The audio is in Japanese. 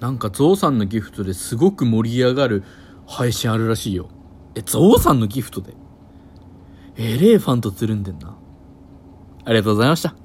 なんかゾウさんのギフトですごく盛り上がる配信あるらしいよ。え、ゾウさんのギフトで？エレファンとつるんでんな。ありがとうございました。